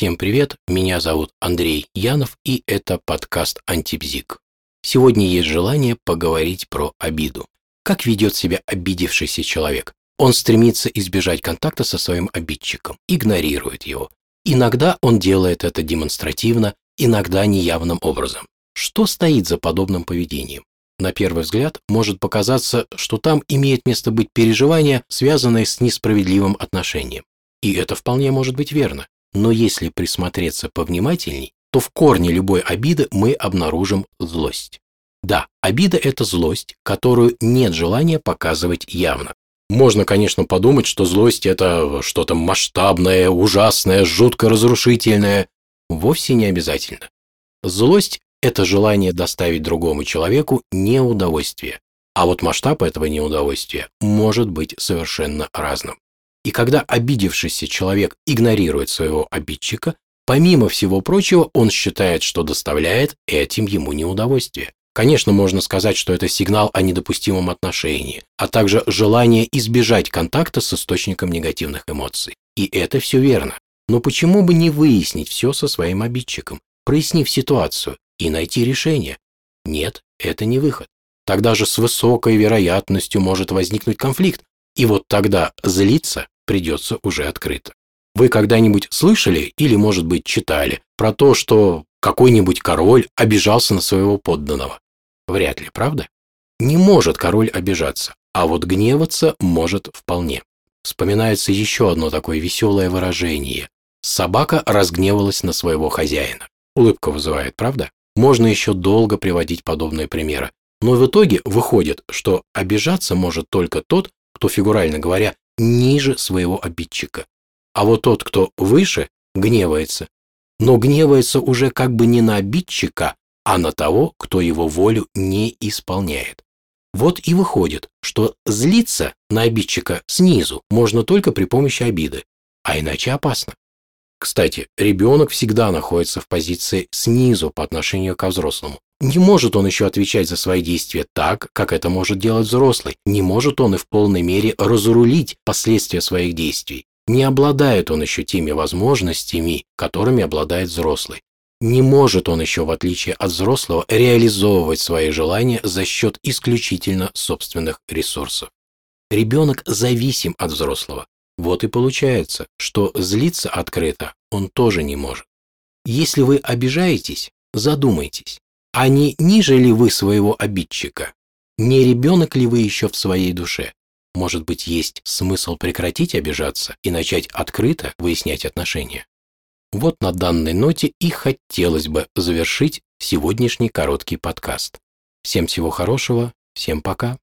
Всем привет, меня зовут Андрей Янов, и это подкаст «Антибзик». Сегодня есть желание поговорить про обиду. Как ведет себя обидевшийся человек? Он стремится избежать контакта со своим обидчиком, игнорирует его. Иногда он делает это демонстративно, иногда неявным образом. Что стоит за подобным поведением? На первый взгляд может показаться, что там имеет место быть переживание, связанное с несправедливым отношением. И это вполне может быть верно. Но если присмотреться повнимательней, то в корне любой обиды мы обнаружим злость. Да, обида – это злость, которую нет желания показывать явно. Можно, конечно, подумать, что злость – это что-то масштабное, ужасное, жутко разрушительное. Вовсе не обязательно. Злость – это желание доставить другому человеку неудовольствие. А вот масштаб этого неудовольствия может быть совершенно разным. И когда обидевшийся человек игнорирует своего обидчика, помимо всего прочего, он считает, что доставляет этим ему неудовольствие. Конечно, можно сказать, что это сигнал о недопустимом отношении, а также желание избежать контакта с источником негативных эмоций. И это все верно. Но почему бы не выяснить все со своим обидчиком, прояснив ситуацию и найти решение? Нет, это не выход. Тогда же с высокой вероятностью может возникнуть конфликт, и вот тогда злиться придется уже открыто. Вы когда-нибудь слышали или, может быть, читали про то, что какой-нибудь король обижался на своего подданного? Вряд ли, правда? Не может король обижаться, а вот гневаться может вполне. Вспоминается еще одно такое веселое выражение. Собака разгневалась на своего хозяина. Улыбка вызывает, правда? Можно еще долго приводить подобные примеры. Но в итоге выходит, что обижаться может только тот, кто, фигурально говоря, ниже своего обидчика. А вот тот, кто выше, гневается. Но гневается уже как бы не на обидчика, а на того, кто его волю не исполняет. Вот и выходит, что злиться на обидчика снизу можно только при помощи обиды, а иначе опасно. Кстати, ребенок всегда находится в позиции снизу по отношению к взрослому. Не может он еще отвечать за свои действия так, как это может делать взрослый. Не может он и в полной мере разрулить последствия своих действий. Не обладает он еще теми возможностями, которыми обладает взрослый. Не может он еще, в отличие от взрослого, реализовывать свои желания за счет исключительно собственных ресурсов. Ребенок зависим от взрослого. Вот и получается, что злиться открыто он тоже не может. Если вы обижаетесь, задумайтесь, а не ниже ли вы своего обидчика? Не ребенок ли вы еще в своей душе? Может быть, есть смысл прекратить обижаться и начать открыто выяснять отношения? Вот на данной ноте и хотелось бы завершить сегодняшний короткий подкаст. Всем всего хорошего, всем пока.